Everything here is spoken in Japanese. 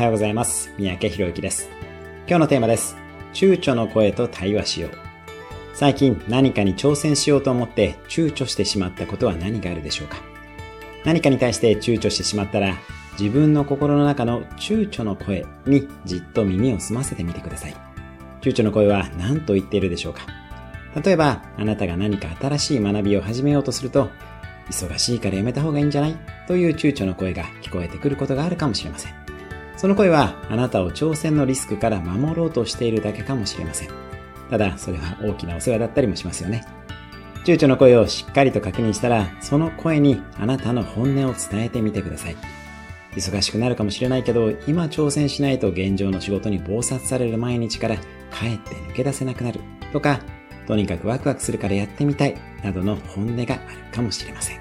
はようございます。三宅博之です。今日のテーマです。躊躇の声と対話しよう。最近何かに挑戦しようと思って躊躇してしまったことは何があるでしょうか何かに対して躊躇してしまったら自分の心の中の躊躇の声にじっと耳を澄ませてみてください。躊躇の声は何と言っているでしょうか例えば、あなたが何か新しい学びを始めようとすると、忙しいからやめた方がいいんじゃない？という躊躇の声が聞こえてくることがあるかもしれません。その声はあなたを挑戦のリスクから守ろうとしているだけかもしれません。ただ、それは大きなお世話だったりもしますよね。躊躇の声をしっかりと確認したら、その声にあなたの本音を伝えてみてください。忙しくなるかもしれないけど、今挑戦しないと現状の仕事に暴殺される毎日からかえって抜け出せなくなるとか、とにかくワクワクするからやってみたいなどの本音があるかもしれません。